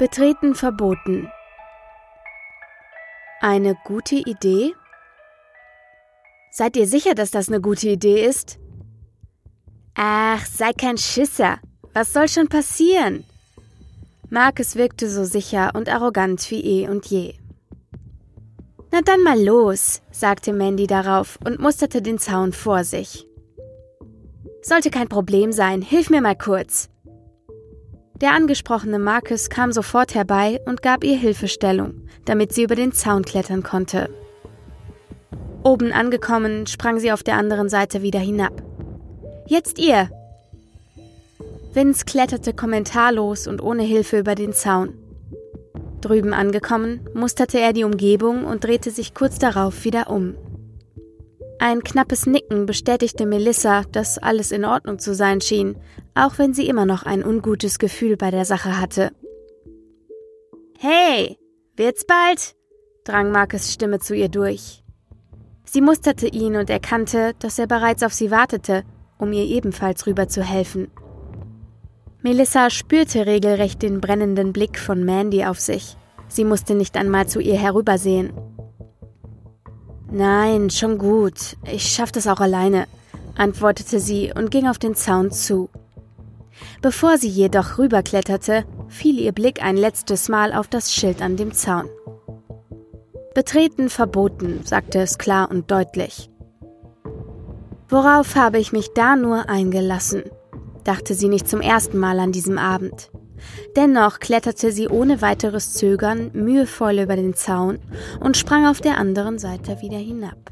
Betreten verboten. Eine gute Idee? Seid ihr sicher, dass das eine gute Idee ist? Ach, sei kein Schisser. Was soll schon passieren? Marcus wirkte so sicher und arrogant wie eh und je. Na dann mal los, sagte Mandy darauf und musterte den Zaun vor sich. Sollte kein Problem sein, hilf mir mal kurz. Der angesprochene Marcus kam sofort herbei und gab ihr Hilfestellung, damit sie über den Zaun klettern konnte. Oben angekommen, sprang sie auf der anderen Seite wieder hinab. Jetzt ihr! Vince kletterte kommentarlos und ohne Hilfe über den Zaun. Drüben angekommen, musterte er die Umgebung und drehte sich kurz darauf wieder um. Ein knappes Nicken bestätigte Melissa, dass alles in Ordnung zu sein schien, auch wenn sie immer noch ein ungutes Gefühl bei der Sache hatte. Hey, wird's bald? drang Markes Stimme zu ihr durch. Sie musterte ihn und erkannte, dass er bereits auf sie wartete, um ihr ebenfalls rüber zu helfen. Melissa spürte regelrecht den brennenden Blick von Mandy auf sich. Sie musste nicht einmal zu ihr herübersehen. Nein, schon gut. Ich schaff das auch alleine, antwortete sie und ging auf den Zaun zu. Bevor sie jedoch rüberkletterte, fiel ihr Blick ein letztes Mal auf das Schild an dem Zaun. Betreten verboten, sagte es klar und deutlich. Worauf habe ich mich da nur eingelassen? dachte sie nicht zum ersten Mal an diesem Abend. Dennoch kletterte sie ohne weiteres Zögern mühevoll über den Zaun und sprang auf der anderen Seite wieder hinab.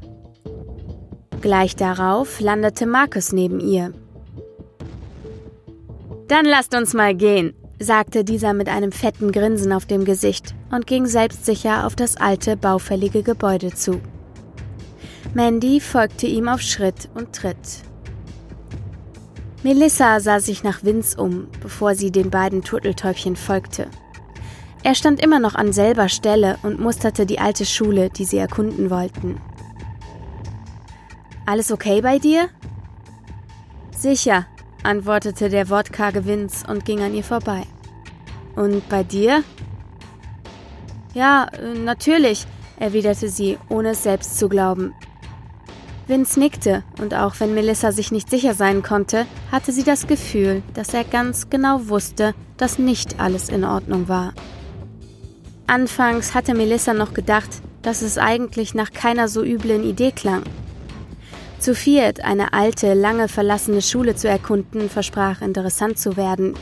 Gleich darauf landete Markus neben ihr. Dann lasst uns mal gehen, sagte dieser mit einem fetten Grinsen auf dem Gesicht und ging selbstsicher auf das alte, baufällige Gebäude zu. Mandy folgte ihm auf Schritt und Tritt. Melissa sah sich nach Vince um, bevor sie den beiden Turteltäubchen folgte. Er stand immer noch an selber Stelle und musterte die alte Schule, die sie erkunden wollten. Alles okay bei dir? Sicher, antwortete der wortkarge Vince und ging an ihr vorbei. Und bei dir? Ja, äh, natürlich, erwiderte sie, ohne es selbst zu glauben. Vince nickte, und auch wenn Melissa sich nicht sicher sein konnte, hatte sie das Gefühl, dass er ganz genau wusste, dass nicht alles in Ordnung war. Anfangs hatte Melissa noch gedacht, dass es eigentlich nach keiner so üblen Idee klang. Zu viert eine alte, lange verlassene Schule zu erkunden, versprach interessant zu werden.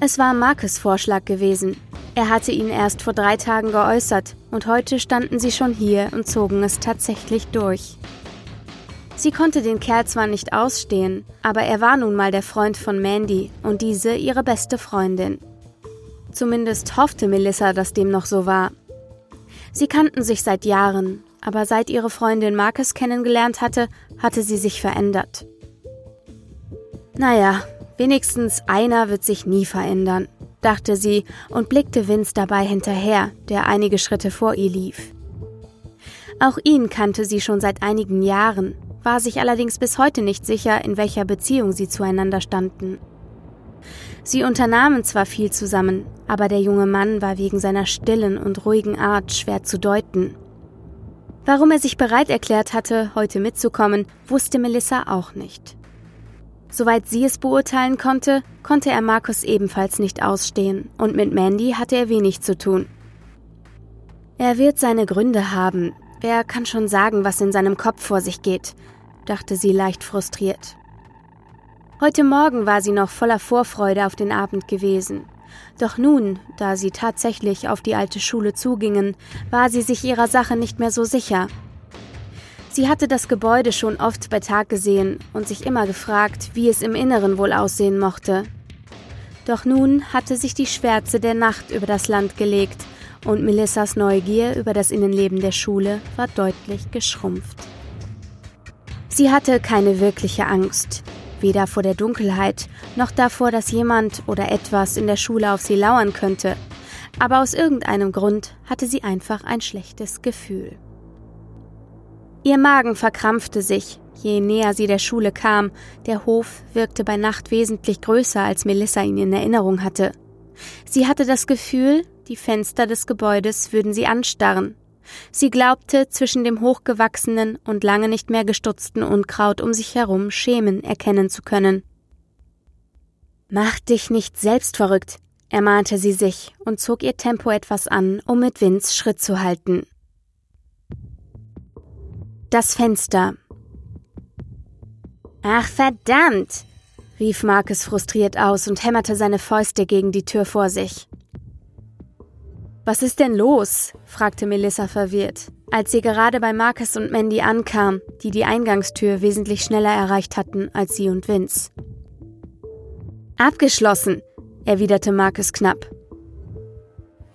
Es war Markes Vorschlag gewesen. Er hatte ihn erst vor drei Tagen geäußert und heute standen sie schon hier und zogen es tatsächlich durch. Sie konnte den Kerl zwar nicht ausstehen, aber er war nun mal der Freund von Mandy und diese ihre beste Freundin. Zumindest hoffte Melissa, dass dem noch so war. Sie kannten sich seit Jahren, aber seit ihre Freundin Marcus kennengelernt hatte, hatte sie sich verändert. Naja, wenigstens einer wird sich nie verändern dachte sie und blickte Vince dabei hinterher, der einige Schritte vor ihr lief. Auch ihn kannte sie schon seit einigen Jahren, war sich allerdings bis heute nicht sicher, in welcher Beziehung sie zueinander standen. Sie unternahmen zwar viel zusammen, aber der junge Mann war wegen seiner stillen und ruhigen Art schwer zu deuten. Warum er sich bereit erklärt hatte, heute mitzukommen, wusste Melissa auch nicht. Soweit sie es beurteilen konnte, konnte er Markus ebenfalls nicht ausstehen, und mit Mandy hatte er wenig zu tun. Er wird seine Gründe haben. Wer kann schon sagen, was in seinem Kopf vor sich geht, dachte sie leicht frustriert. Heute Morgen war sie noch voller Vorfreude auf den Abend gewesen. Doch nun, da sie tatsächlich auf die alte Schule zugingen, war sie sich ihrer Sache nicht mehr so sicher Sie hatte das Gebäude schon oft bei Tag gesehen und sich immer gefragt, wie es im Inneren wohl aussehen mochte. Doch nun hatte sich die Schwärze der Nacht über das Land gelegt und Melissas Neugier über das Innenleben der Schule war deutlich geschrumpft. Sie hatte keine wirkliche Angst, weder vor der Dunkelheit noch davor, dass jemand oder etwas in der Schule auf sie lauern könnte, aber aus irgendeinem Grund hatte sie einfach ein schlechtes Gefühl. Ihr Magen verkrampfte sich, je näher sie der Schule kam. Der Hof wirkte bei Nacht wesentlich größer, als Melissa ihn in Erinnerung hatte. Sie hatte das Gefühl, die Fenster des Gebäudes würden sie anstarren. Sie glaubte, zwischen dem hochgewachsenen und lange nicht mehr gestutzten Unkraut um sich herum Schemen erkennen zu können. Mach dich nicht selbst verrückt, ermahnte sie sich und zog ihr Tempo etwas an, um mit Vince Schritt zu halten. Das Fenster. Ach verdammt! rief Marcus frustriert aus und hämmerte seine Fäuste gegen die Tür vor sich. Was ist denn los? fragte Melissa verwirrt, als sie gerade bei Marcus und Mandy ankam, die die Eingangstür wesentlich schneller erreicht hatten als sie und Vince. Abgeschlossen, erwiderte Marcus knapp.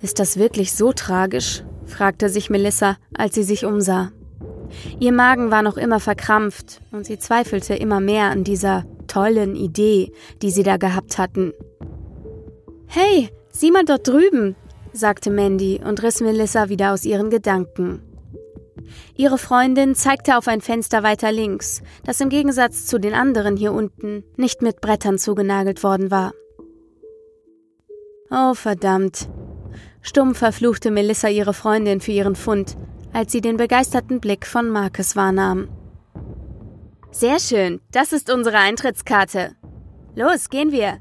Ist das wirklich so tragisch? fragte sich Melissa, als sie sich umsah. Ihr Magen war noch immer verkrampft und sie zweifelte immer mehr an dieser tollen Idee, die sie da gehabt hatten. Hey, sieh mal dort drüben, sagte Mandy und riss Melissa wieder aus ihren Gedanken. Ihre Freundin zeigte auf ein Fenster weiter links, das im Gegensatz zu den anderen hier unten nicht mit Brettern zugenagelt worden war. Oh verdammt. Stumm verfluchte Melissa ihre Freundin für ihren Fund, als sie den begeisterten Blick von Marcus wahrnahm. Sehr schön, das ist unsere Eintrittskarte. Los, gehen wir.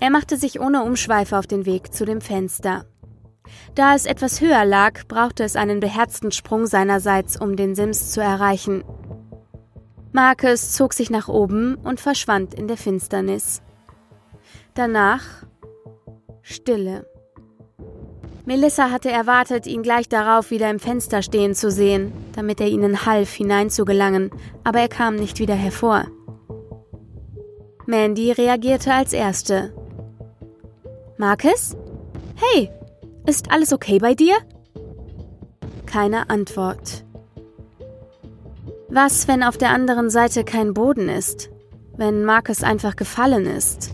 Er machte sich ohne Umschweife auf den Weg zu dem Fenster. Da es etwas höher lag, brauchte es einen beherzten Sprung seinerseits, um den Sims zu erreichen. Marcus zog sich nach oben und verschwand in der Finsternis. Danach Stille. Melissa hatte erwartet, ihn gleich darauf wieder im Fenster stehen zu sehen, damit er ihnen half, hineinzugelangen, aber er kam nicht wieder hervor. Mandy reagierte als Erste. Marcus? Hey, ist alles okay bei dir? Keine Antwort. Was, wenn auf der anderen Seite kein Boden ist? Wenn Marcus einfach gefallen ist?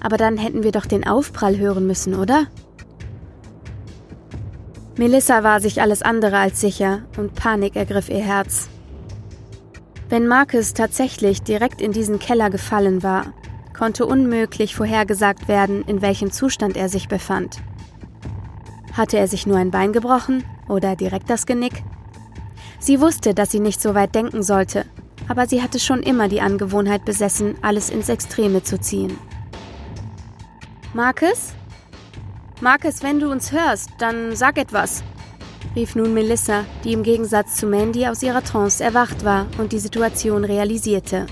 Aber dann hätten wir doch den Aufprall hören müssen, oder? Melissa war sich alles andere als sicher und Panik ergriff ihr Herz. Wenn Marcus tatsächlich direkt in diesen Keller gefallen war, konnte unmöglich vorhergesagt werden, in welchem Zustand er sich befand. Hatte er sich nur ein Bein gebrochen oder direkt das Genick? Sie wusste, dass sie nicht so weit denken sollte, aber sie hatte schon immer die Angewohnheit besessen, alles ins Extreme zu ziehen. Marcus? Marcus, wenn du uns hörst, dann sag etwas, rief nun Melissa, die im Gegensatz zu Mandy aus ihrer Trance erwacht war und die Situation realisierte.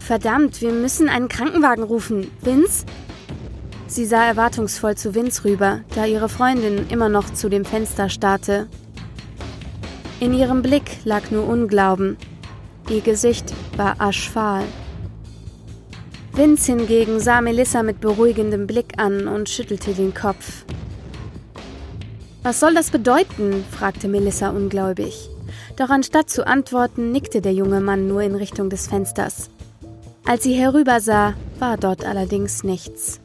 Verdammt, wir müssen einen Krankenwagen rufen. Vince? Sie sah erwartungsvoll zu Vince rüber, da ihre Freundin immer noch zu dem Fenster starrte. In ihrem Blick lag nur Unglauben. Ihr Gesicht war aschfahl. Vince hingegen sah Melissa mit beruhigendem Blick an und schüttelte den Kopf. Was soll das bedeuten? fragte Melissa ungläubig. Doch anstatt zu antworten, nickte der junge Mann nur in Richtung des Fensters. Als sie herübersah, war dort allerdings nichts.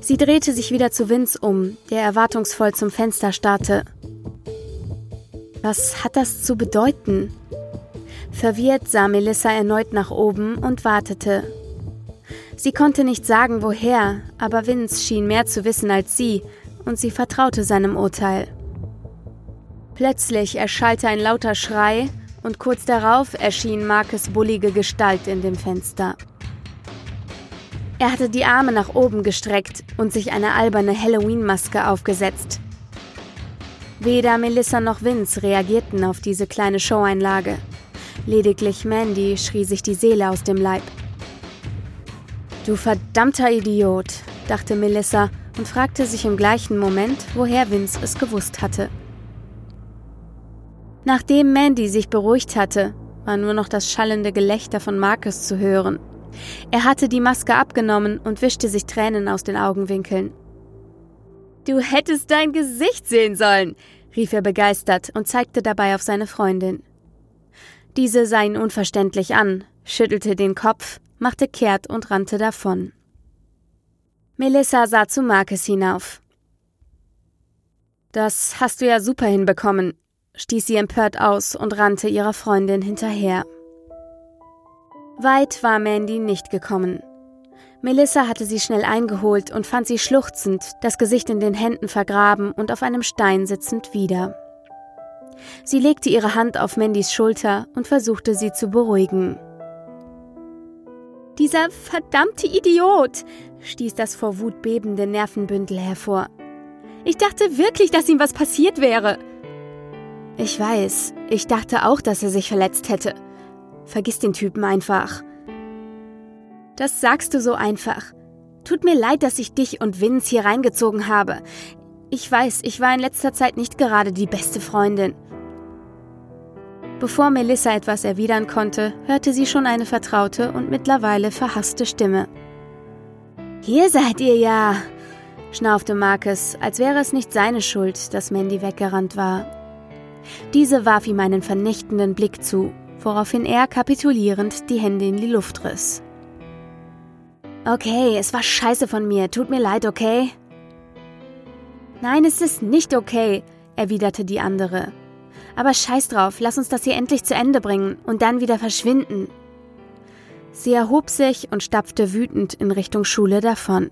Sie drehte sich wieder zu Vince um, der erwartungsvoll zum Fenster starrte. Was hat das zu bedeuten? Verwirrt sah Melissa erneut nach oben und wartete, Sie konnte nicht sagen, woher, aber Vince schien mehr zu wissen als sie, und sie vertraute seinem Urteil. Plötzlich erschallte ein lauter Schrei, und kurz darauf erschien Markes bullige Gestalt in dem Fenster. Er hatte die Arme nach oben gestreckt und sich eine alberne Halloween-Maske aufgesetzt. Weder Melissa noch Vince reagierten auf diese kleine Showeinlage. Lediglich Mandy schrie sich die Seele aus dem Leib. Du verdammter Idiot, dachte Melissa und fragte sich im gleichen Moment, woher Vince es gewusst hatte. Nachdem Mandy sich beruhigt hatte, war nur noch das schallende Gelächter von Marcus zu hören. Er hatte die Maske abgenommen und wischte sich Tränen aus den Augenwinkeln. Du hättest dein Gesicht sehen sollen, rief er begeistert und zeigte dabei auf seine Freundin. Diese sah ihn unverständlich an, schüttelte den Kopf machte kehrt und rannte davon. Melissa sah zu Marcus hinauf. Das hast du ja super hinbekommen, stieß sie empört aus und rannte ihrer Freundin hinterher. Weit war Mandy nicht gekommen. Melissa hatte sie schnell eingeholt und fand sie schluchzend, das Gesicht in den Händen vergraben und auf einem Stein sitzend wieder. Sie legte ihre Hand auf Mandys Schulter und versuchte sie zu beruhigen. Dieser verdammte Idiot, stieß das vor Wut bebende Nervenbündel hervor. Ich dachte wirklich, dass ihm was passiert wäre. Ich weiß, ich dachte auch, dass er sich verletzt hätte. Vergiss den Typen einfach. Das sagst du so einfach. Tut mir leid, dass ich dich und Vince hier reingezogen habe. Ich weiß, ich war in letzter Zeit nicht gerade die beste Freundin. Bevor Melissa etwas erwidern konnte, hörte sie schon eine vertraute und mittlerweile verhasste Stimme. Hier seid ihr ja, schnaufte Marcus, als wäre es nicht seine Schuld, dass Mandy weggerannt war. Diese warf ihm einen vernichtenden Blick zu, woraufhin er kapitulierend die Hände in die Luft riss. Okay, es war scheiße von mir, tut mir leid, okay? Nein, es ist nicht okay, erwiderte die andere. Aber scheiß drauf, lass uns das hier endlich zu Ende bringen und dann wieder verschwinden. Sie erhob sich und stapfte wütend in Richtung Schule davon.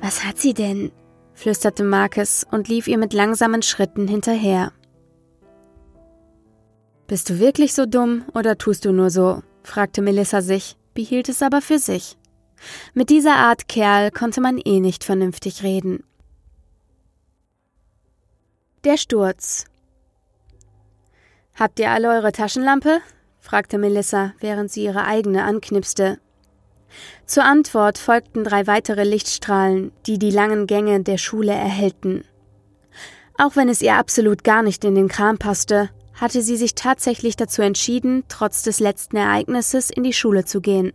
Was hat sie denn? flüsterte Marcus und lief ihr mit langsamen Schritten hinterher. Bist du wirklich so dumm oder tust du nur so? fragte Melissa sich, behielt es aber für sich. Mit dieser Art Kerl konnte man eh nicht vernünftig reden. Der Sturz Habt ihr alle eure Taschenlampe? fragte Melissa, während sie ihre eigene anknipste. Zur Antwort folgten drei weitere Lichtstrahlen, die die langen Gänge der Schule erhellten. Auch wenn es ihr absolut gar nicht in den Kram passte, hatte sie sich tatsächlich dazu entschieden, trotz des letzten Ereignisses in die Schule zu gehen.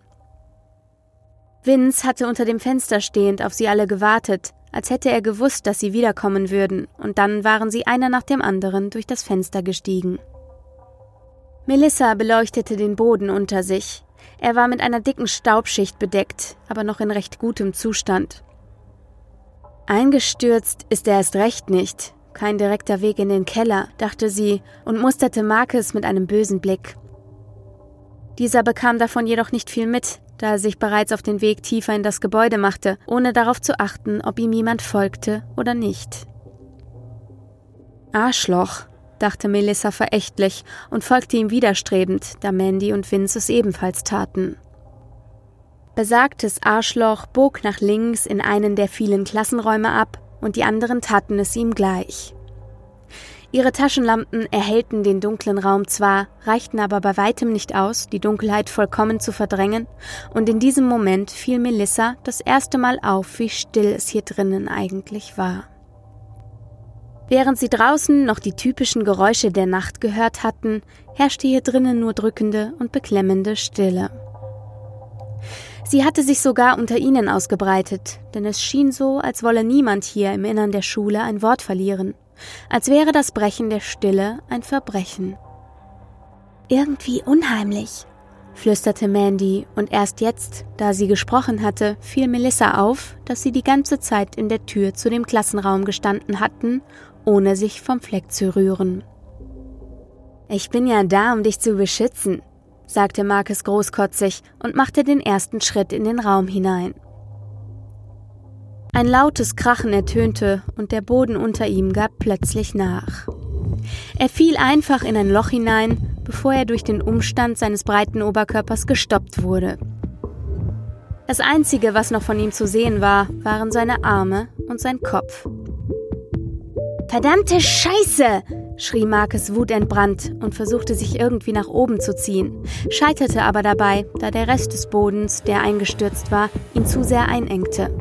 Vince hatte unter dem Fenster stehend auf sie alle gewartet, als hätte er gewusst, dass sie wiederkommen würden, und dann waren sie einer nach dem anderen durch das Fenster gestiegen. Melissa beleuchtete den Boden unter sich. Er war mit einer dicken Staubschicht bedeckt, aber noch in recht gutem Zustand. Eingestürzt ist er erst recht nicht. Kein direkter Weg in den Keller, dachte sie und musterte Marcus mit einem bösen Blick. Dieser bekam davon jedoch nicht viel mit, da er sich bereits auf den Weg tiefer in das Gebäude machte, ohne darauf zu achten, ob ihm jemand folgte oder nicht. Arschloch, dachte Melissa verächtlich und folgte ihm widerstrebend, da Mandy und Vince es ebenfalls taten. Besagtes Arschloch bog nach links in einen der vielen Klassenräume ab, und die anderen taten es ihm gleich. Ihre Taschenlampen erhellten den dunklen Raum zwar, reichten aber bei weitem nicht aus, die Dunkelheit vollkommen zu verdrängen, und in diesem Moment fiel Melissa das erste Mal auf, wie still es hier drinnen eigentlich war. Während sie draußen noch die typischen Geräusche der Nacht gehört hatten, herrschte hier drinnen nur drückende und beklemmende Stille. Sie hatte sich sogar unter ihnen ausgebreitet, denn es schien so, als wolle niemand hier im Innern der Schule ein Wort verlieren, als wäre das Brechen der Stille ein Verbrechen. Irgendwie unheimlich, flüsterte Mandy, und erst jetzt, da sie gesprochen hatte, fiel Melissa auf, dass sie die ganze Zeit in der Tür zu dem Klassenraum gestanden hatten ohne sich vom Fleck zu rühren. Ich bin ja da, um dich zu beschützen, sagte Marcus großkotzig und machte den ersten Schritt in den Raum hinein. Ein lautes Krachen ertönte und der Boden unter ihm gab plötzlich nach. Er fiel einfach in ein Loch hinein, bevor er durch den Umstand seines breiten Oberkörpers gestoppt wurde. Das Einzige, was noch von ihm zu sehen war, waren seine Arme und sein Kopf. Verdammte Scheiße! schrie Marcus wutentbrannt und versuchte sich irgendwie nach oben zu ziehen, scheiterte aber dabei, da der Rest des Bodens, der eingestürzt war, ihn zu sehr einengte.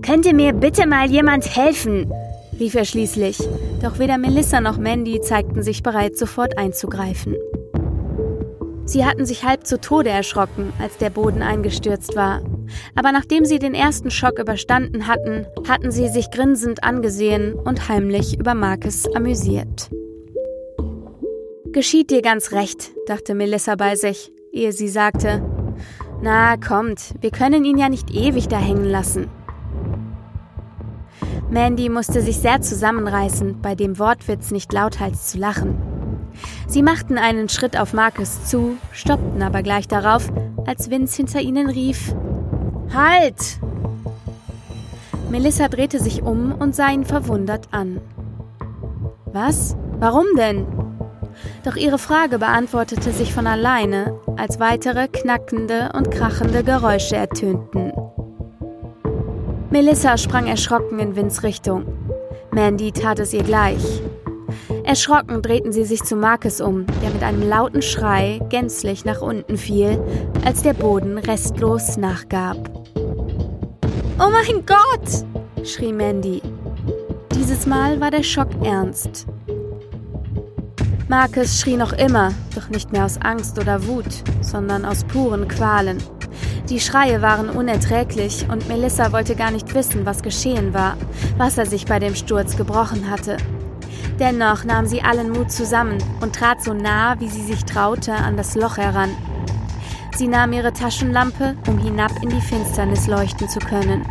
Könnte mir bitte mal jemand helfen? rief er schließlich, doch weder Melissa noch Mandy zeigten sich bereit, sofort einzugreifen. Sie hatten sich halb zu Tode erschrocken, als der Boden eingestürzt war. Aber nachdem sie den ersten Schock überstanden hatten, hatten sie sich grinsend angesehen und heimlich über Marcus amüsiert. Geschieht dir ganz recht, dachte Melissa bei sich, ehe sie sagte, na kommt, wir können ihn ja nicht ewig da hängen lassen. Mandy musste sich sehr zusammenreißen, bei dem Wortwitz nicht lauthals zu lachen. Sie machten einen Schritt auf Marcus zu, stoppten aber gleich darauf, als Vince hinter ihnen rief: Halt! Melissa drehte sich um und sah ihn verwundert an. Was? Warum denn? Doch ihre Frage beantwortete sich von alleine, als weitere knackende und krachende Geräusche ertönten. Melissa sprang erschrocken in Vins Richtung. Mandy tat es ihr gleich. Erschrocken drehten sie sich zu Marcus um, der mit einem lauten Schrei gänzlich nach unten fiel, als der Boden restlos nachgab. Oh mein Gott! schrie Mandy. Dieses Mal war der Schock ernst. Marcus schrie noch immer, doch nicht mehr aus Angst oder Wut, sondern aus puren Qualen. Die Schreie waren unerträglich und Melissa wollte gar nicht wissen, was geschehen war, was er sich bei dem Sturz gebrochen hatte. Dennoch nahm sie allen Mut zusammen und trat so nah, wie sie sich traute, an das Loch heran. Sie nahm ihre Taschenlampe, um hinab in die Finsternis leuchten zu können.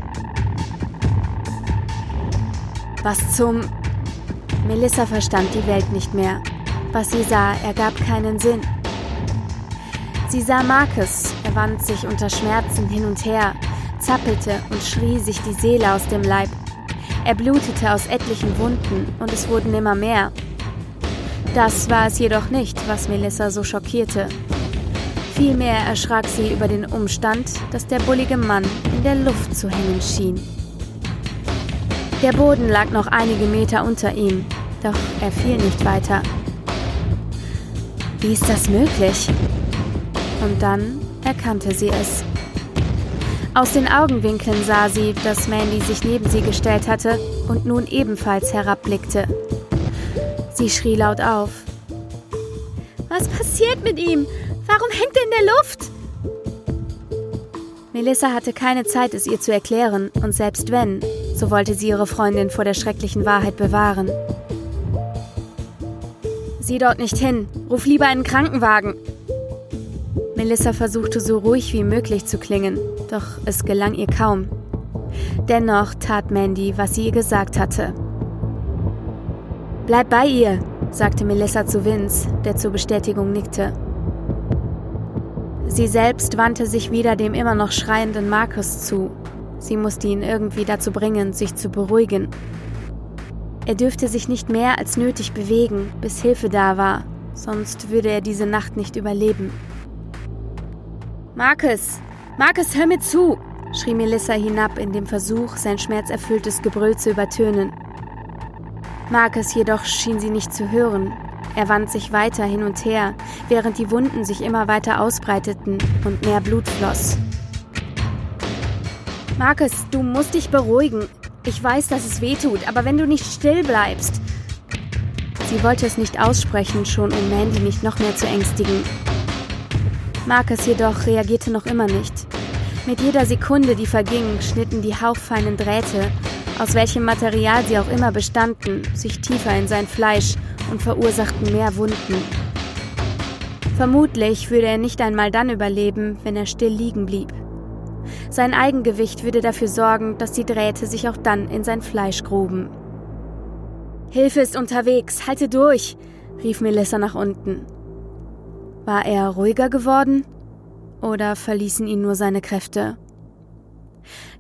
Was zum... Melissa verstand die Welt nicht mehr. Was sie sah, ergab keinen Sinn. Sie sah Marcus, er wand sich unter Schmerzen hin und her, zappelte und schrie sich die Seele aus dem Leib. Er blutete aus etlichen Wunden und es wurden immer mehr. Das war es jedoch nicht, was Melissa so schockierte. Vielmehr erschrak sie über den Umstand, dass der bullige Mann in der Luft zu hängen schien. Der Boden lag noch einige Meter unter ihm, doch er fiel nicht weiter. Wie ist das möglich? Und dann erkannte sie es. Aus den Augenwinkeln sah sie, dass Mandy sich neben sie gestellt hatte und nun ebenfalls herabblickte. Sie schrie laut auf. Was passiert mit ihm? Warum hängt er in der Luft? Melissa hatte keine Zeit, es ihr zu erklären, und selbst wenn, so wollte sie ihre Freundin vor der schrecklichen Wahrheit bewahren. Sieh dort nicht hin, ruf lieber einen Krankenwagen, Melissa versuchte so ruhig wie möglich zu klingen, doch es gelang ihr kaum. Dennoch tat Mandy, was sie ihr gesagt hatte. Bleib bei ihr, sagte Melissa zu Vince, der zur Bestätigung nickte. Sie selbst wandte sich wieder dem immer noch schreienden Markus zu. Sie musste ihn irgendwie dazu bringen, sich zu beruhigen. Er dürfte sich nicht mehr als nötig bewegen, bis Hilfe da war, sonst würde er diese Nacht nicht überleben. Marcus! Marcus, hör mir zu! schrie Melissa hinab in dem Versuch, sein schmerzerfülltes Gebrüll zu übertönen. Marcus jedoch schien sie nicht zu hören. Er wand sich weiter hin und her, während die Wunden sich immer weiter ausbreiteten und mehr Blut floss. Marcus, du musst dich beruhigen. Ich weiß, dass es weh tut, aber wenn du nicht still bleibst. Sie wollte es nicht aussprechen, schon um Mandy nicht noch mehr zu ängstigen. Marcus jedoch reagierte noch immer nicht. Mit jeder Sekunde, die verging, schnitten die hauchfeinen Drähte, aus welchem Material sie auch immer bestanden, sich tiefer in sein Fleisch und verursachten mehr Wunden. Vermutlich würde er nicht einmal dann überleben, wenn er still liegen blieb. Sein Eigengewicht würde dafür sorgen, dass die Drähte sich auch dann in sein Fleisch gruben. Hilfe ist unterwegs, halte durch, rief Melissa nach unten. War er ruhiger geworden oder verließen ihn nur seine Kräfte?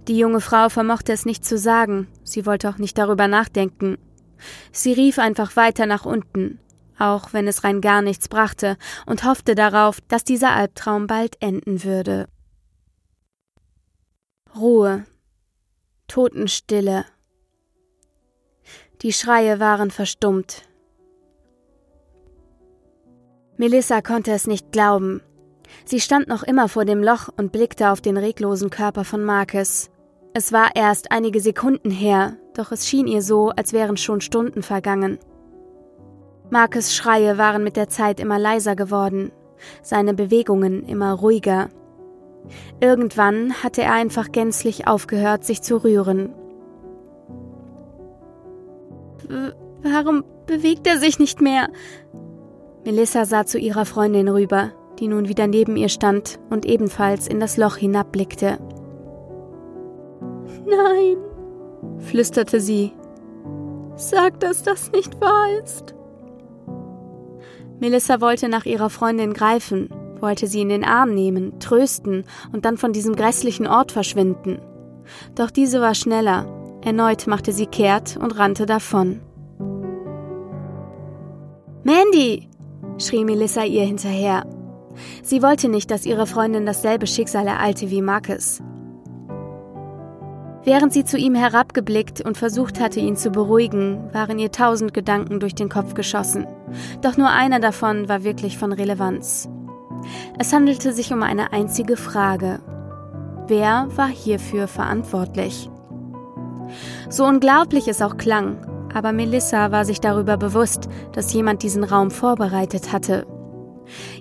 Die junge Frau vermochte es nicht zu sagen, sie wollte auch nicht darüber nachdenken. Sie rief einfach weiter nach unten, auch wenn es rein gar nichts brachte, und hoffte darauf, dass dieser Albtraum bald enden würde. Ruhe, Totenstille. Die Schreie waren verstummt, Melissa konnte es nicht glauben. Sie stand noch immer vor dem Loch und blickte auf den reglosen Körper von Marcus. Es war erst einige Sekunden her, doch es schien ihr so, als wären schon Stunden vergangen. Marcus Schreie waren mit der Zeit immer leiser geworden, seine Bewegungen immer ruhiger. Irgendwann hatte er einfach gänzlich aufgehört, sich zu rühren. Warum bewegt er sich nicht mehr? Melissa sah zu ihrer Freundin rüber, die nun wieder neben ihr stand und ebenfalls in das Loch hinabblickte. Nein, flüsterte sie. Sag, dass das nicht wahr ist. Melissa wollte nach ihrer Freundin greifen, wollte sie in den Arm nehmen, trösten und dann von diesem grässlichen Ort verschwinden. Doch diese war schneller. Erneut machte sie kehrt und rannte davon. Mandy! Schrie Melissa ihr hinterher. Sie wollte nicht, dass ihre Freundin dasselbe Schicksal ereilte wie Marcus. Während sie zu ihm herabgeblickt und versucht hatte, ihn zu beruhigen, waren ihr tausend Gedanken durch den Kopf geschossen. Doch nur einer davon war wirklich von Relevanz. Es handelte sich um eine einzige Frage. Wer war hierfür verantwortlich? So unglaublich es auch klang, aber Melissa war sich darüber bewusst, dass jemand diesen Raum vorbereitet hatte.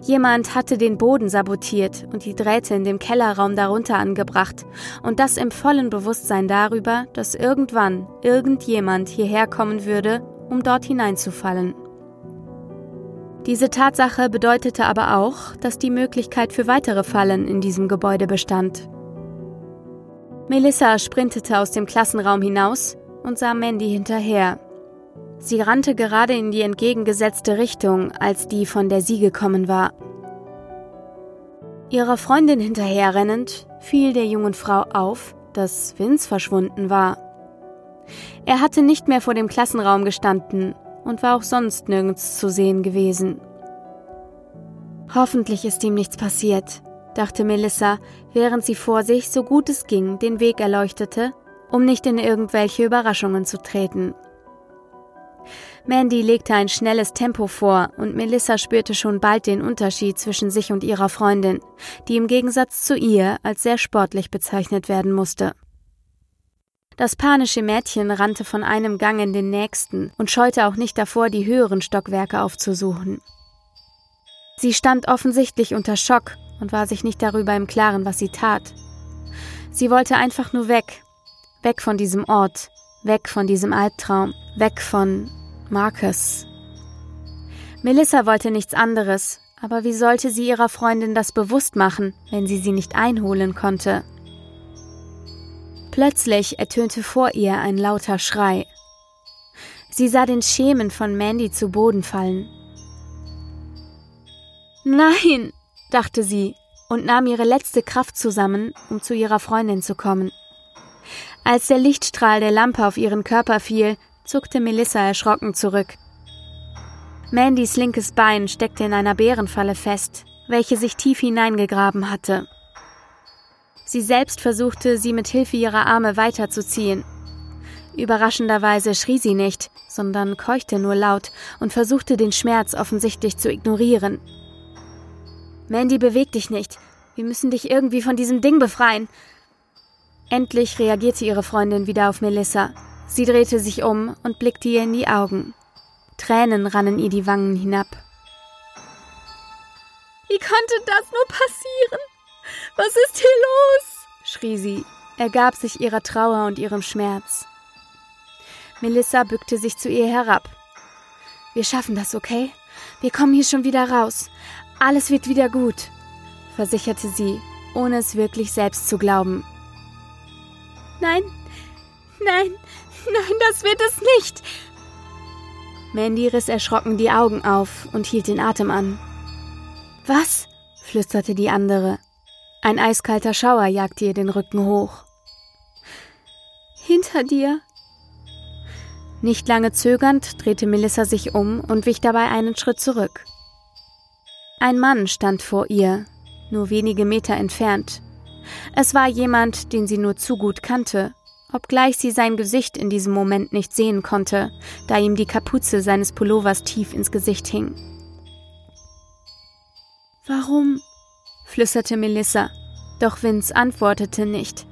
Jemand hatte den Boden sabotiert und die Drähte in dem Kellerraum darunter angebracht, und das im vollen Bewusstsein darüber, dass irgendwann irgendjemand hierher kommen würde, um dort hineinzufallen. Diese Tatsache bedeutete aber auch, dass die Möglichkeit für weitere Fallen in diesem Gebäude bestand. Melissa sprintete aus dem Klassenraum hinaus und sah Mandy hinterher. Sie rannte gerade in die entgegengesetzte Richtung, als die, von der sie gekommen war. Ihrer Freundin hinterherrennend fiel der jungen Frau auf, dass Vince verschwunden war. Er hatte nicht mehr vor dem Klassenraum gestanden und war auch sonst nirgends zu sehen gewesen. Hoffentlich ist ihm nichts passiert, dachte Melissa, während sie vor sich, so gut es ging, den Weg erleuchtete, um nicht in irgendwelche Überraschungen zu treten. Mandy legte ein schnelles Tempo vor und Melissa spürte schon bald den Unterschied zwischen sich und ihrer Freundin, die im Gegensatz zu ihr als sehr sportlich bezeichnet werden musste. Das panische Mädchen rannte von einem Gang in den nächsten und scheute auch nicht davor, die höheren Stockwerke aufzusuchen. Sie stand offensichtlich unter Schock und war sich nicht darüber im Klaren, was sie tat. Sie wollte einfach nur weg, weg von diesem Ort, weg von diesem Albtraum, weg von Marcus. Melissa wollte nichts anderes, aber wie sollte sie ihrer Freundin das bewusst machen, wenn sie sie nicht einholen konnte? Plötzlich ertönte vor ihr ein lauter Schrei. Sie sah den Schemen von Mandy zu Boden fallen. Nein, dachte sie und nahm ihre letzte Kraft zusammen, um zu ihrer Freundin zu kommen. Als der Lichtstrahl der Lampe auf ihren Körper fiel, zuckte Melissa erschrocken zurück. Mandys linkes Bein steckte in einer Bärenfalle fest, welche sich tief hineingegraben hatte. Sie selbst versuchte, sie mit Hilfe ihrer Arme weiterzuziehen. Überraschenderweise schrie sie nicht, sondern keuchte nur laut und versuchte den Schmerz offensichtlich zu ignorieren. Mandy, beweg dich nicht. Wir müssen dich irgendwie von diesem Ding befreien. Endlich reagierte ihre Freundin wieder auf Melissa. Sie drehte sich um und blickte ihr in die Augen. Tränen rannen ihr die Wangen hinab. Wie konnte das nur passieren? Was ist hier los? schrie sie, ergab sich ihrer Trauer und ihrem Schmerz. Melissa bückte sich zu ihr herab. Wir schaffen das, okay? Wir kommen hier schon wieder raus. Alles wird wieder gut, versicherte sie, ohne es wirklich selbst zu glauben. Nein, nein, nein, das wird es nicht. Mandy riss erschrocken die Augen auf und hielt den Atem an. Was? flüsterte die andere. Ein eiskalter Schauer jagte ihr den Rücken hoch. Hinter dir. Nicht lange zögernd drehte Melissa sich um und wich dabei einen Schritt zurück. Ein Mann stand vor ihr, nur wenige Meter entfernt. Es war jemand, den sie nur zu gut kannte, obgleich sie sein Gesicht in diesem Moment nicht sehen konnte, da ihm die Kapuze seines Pullovers tief ins Gesicht hing. Warum flüsterte Melissa, doch Vince antwortete nicht.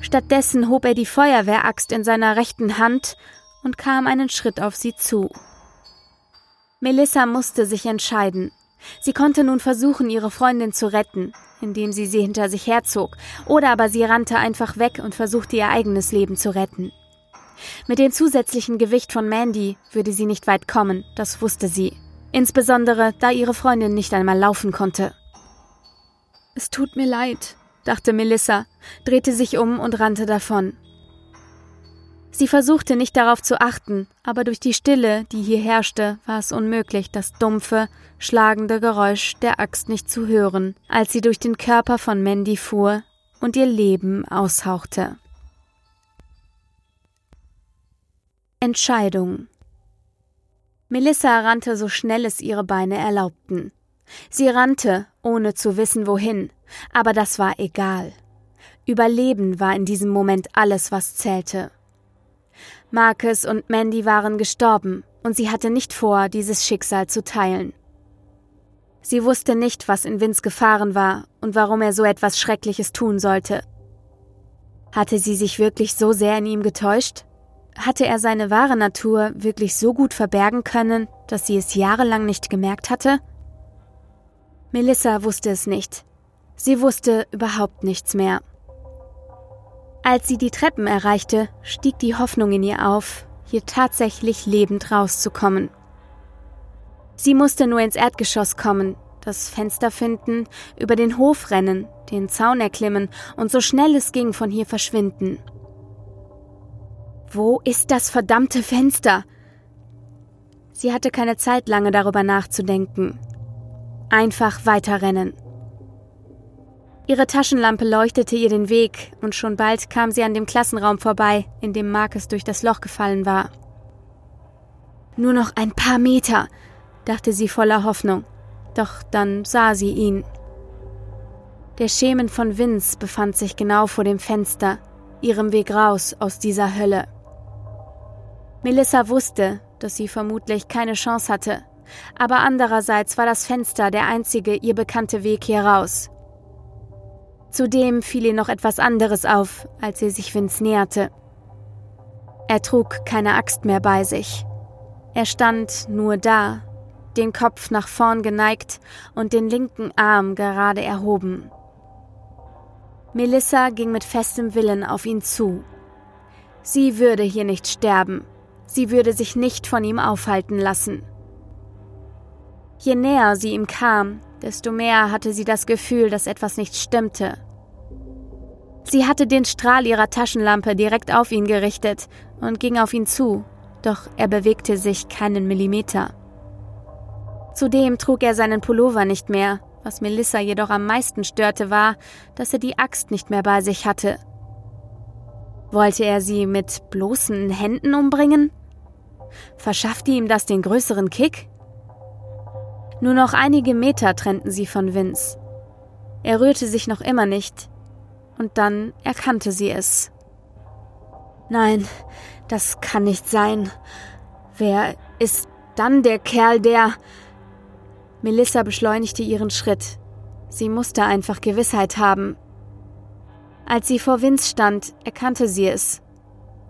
Stattdessen hob er die Feuerwehraxt in seiner rechten Hand und kam einen Schritt auf sie zu. Melissa musste sich entscheiden. Sie konnte nun versuchen, ihre Freundin zu retten, indem sie sie hinter sich herzog, oder aber sie rannte einfach weg und versuchte ihr eigenes Leben zu retten. Mit dem zusätzlichen Gewicht von Mandy würde sie nicht weit kommen, das wusste sie, insbesondere da ihre Freundin nicht einmal laufen konnte. Es tut mir leid, dachte Melissa, drehte sich um und rannte davon. Sie versuchte nicht darauf zu achten, aber durch die Stille, die hier herrschte, war es unmöglich, das dumpfe, schlagende Geräusch der Axt nicht zu hören, als sie durch den Körper von Mandy fuhr und ihr Leben aushauchte. Entscheidung Melissa rannte so schnell es ihre Beine erlaubten. Sie rannte, ohne zu wissen wohin, aber das war egal. Überleben war in diesem Moment alles, was zählte. Marcus und Mandy waren gestorben, und sie hatte nicht vor, dieses Schicksal zu teilen. Sie wusste nicht, was in Vince Gefahren war und warum er so etwas Schreckliches tun sollte. Hatte sie sich wirklich so sehr in ihm getäuscht? Hatte er seine wahre Natur wirklich so gut verbergen können, dass sie es jahrelang nicht gemerkt hatte? Melissa wusste es nicht. Sie wusste überhaupt nichts mehr. Als sie die Treppen erreichte, stieg die Hoffnung in ihr auf, hier tatsächlich lebend rauszukommen. Sie musste nur ins Erdgeschoss kommen, das Fenster finden, über den Hof rennen, den Zaun erklimmen und so schnell es ging von hier verschwinden. Wo ist das verdammte Fenster? Sie hatte keine Zeit lange darüber nachzudenken. Einfach weiterrennen. Ihre Taschenlampe leuchtete ihr den Weg, und schon bald kam sie an dem Klassenraum vorbei, in dem Marcus durch das Loch gefallen war. Nur noch ein paar Meter, dachte sie voller Hoffnung, doch dann sah sie ihn. Der Schemen von Vince befand sich genau vor dem Fenster, ihrem Weg raus aus dieser Hölle. Melissa wusste, dass sie vermutlich keine Chance hatte, aber andererseits war das Fenster der einzige ihr bekannte Weg hier raus, Zudem fiel ihr noch etwas anderes auf, als sie sich Vince näherte. Er trug keine Axt mehr bei sich. Er stand nur da, den Kopf nach vorn geneigt und den linken Arm gerade erhoben. Melissa ging mit festem Willen auf ihn zu. Sie würde hier nicht sterben, sie würde sich nicht von ihm aufhalten lassen. Je näher sie ihm kam, desto mehr hatte sie das Gefühl, dass etwas nicht stimmte. Sie hatte den Strahl ihrer Taschenlampe direkt auf ihn gerichtet und ging auf ihn zu, doch er bewegte sich keinen Millimeter. Zudem trug er seinen Pullover nicht mehr, was Melissa jedoch am meisten störte war, dass er die Axt nicht mehr bei sich hatte. Wollte er sie mit bloßen Händen umbringen? Verschaffte ihm das den größeren Kick? Nur noch einige Meter trennten sie von Vince. Er rührte sich noch immer nicht. Und dann erkannte sie es. Nein, das kann nicht sein. Wer ist dann der Kerl, der... Melissa beschleunigte ihren Schritt. Sie musste einfach Gewissheit haben. Als sie vor Vince stand, erkannte sie es.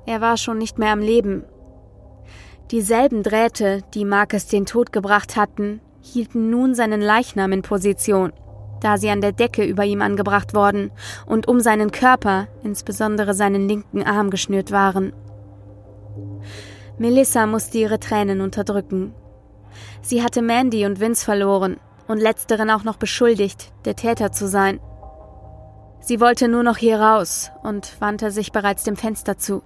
Er war schon nicht mehr am Leben. Dieselben Drähte, die Marcus den Tod gebracht hatten, hielten nun seinen Leichnam in Position, da sie an der Decke über ihm angebracht worden und um seinen Körper, insbesondere seinen linken Arm, geschnürt waren. Melissa musste ihre Tränen unterdrücken. Sie hatte Mandy und Vince verloren und letzteren auch noch beschuldigt, der Täter zu sein. Sie wollte nur noch hier raus und wandte sich bereits dem Fenster zu.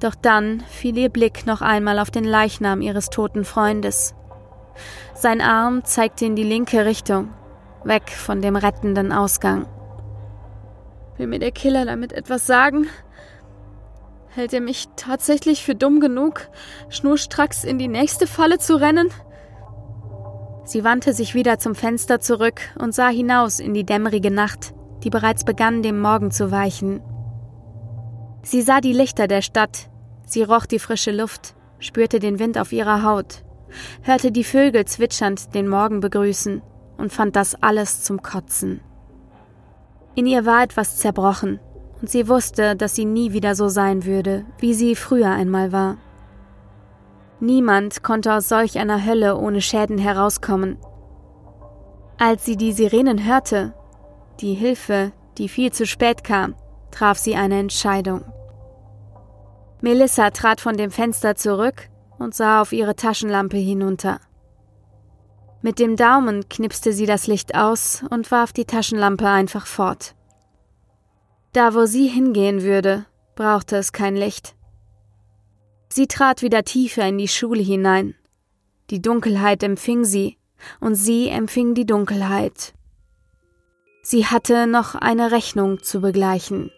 Doch dann fiel ihr Blick noch einmal auf den Leichnam ihres toten Freundes. Sein Arm zeigte in die linke Richtung, weg von dem rettenden Ausgang. Will mir der Killer damit etwas sagen? Hält er mich tatsächlich für dumm genug, schnurstracks in die nächste Falle zu rennen? Sie wandte sich wieder zum Fenster zurück und sah hinaus in die dämmerige Nacht, die bereits begann, dem Morgen zu weichen. Sie sah die Lichter der Stadt, sie roch die frische Luft, spürte den Wind auf ihrer Haut hörte die Vögel zwitschernd den Morgen begrüßen und fand das alles zum Kotzen. In ihr war etwas zerbrochen, und sie wusste, dass sie nie wieder so sein würde, wie sie früher einmal war. Niemand konnte aus solch einer Hölle ohne Schäden herauskommen. Als sie die Sirenen hörte, die Hilfe, die viel zu spät kam, traf sie eine Entscheidung. Melissa trat von dem Fenster zurück und sah auf ihre Taschenlampe hinunter. Mit dem Daumen knipste sie das Licht aus und warf die Taschenlampe einfach fort. Da, wo sie hingehen würde, brauchte es kein Licht. Sie trat wieder tiefer in die Schule hinein. Die Dunkelheit empfing sie, und sie empfing die Dunkelheit. Sie hatte noch eine Rechnung zu begleichen.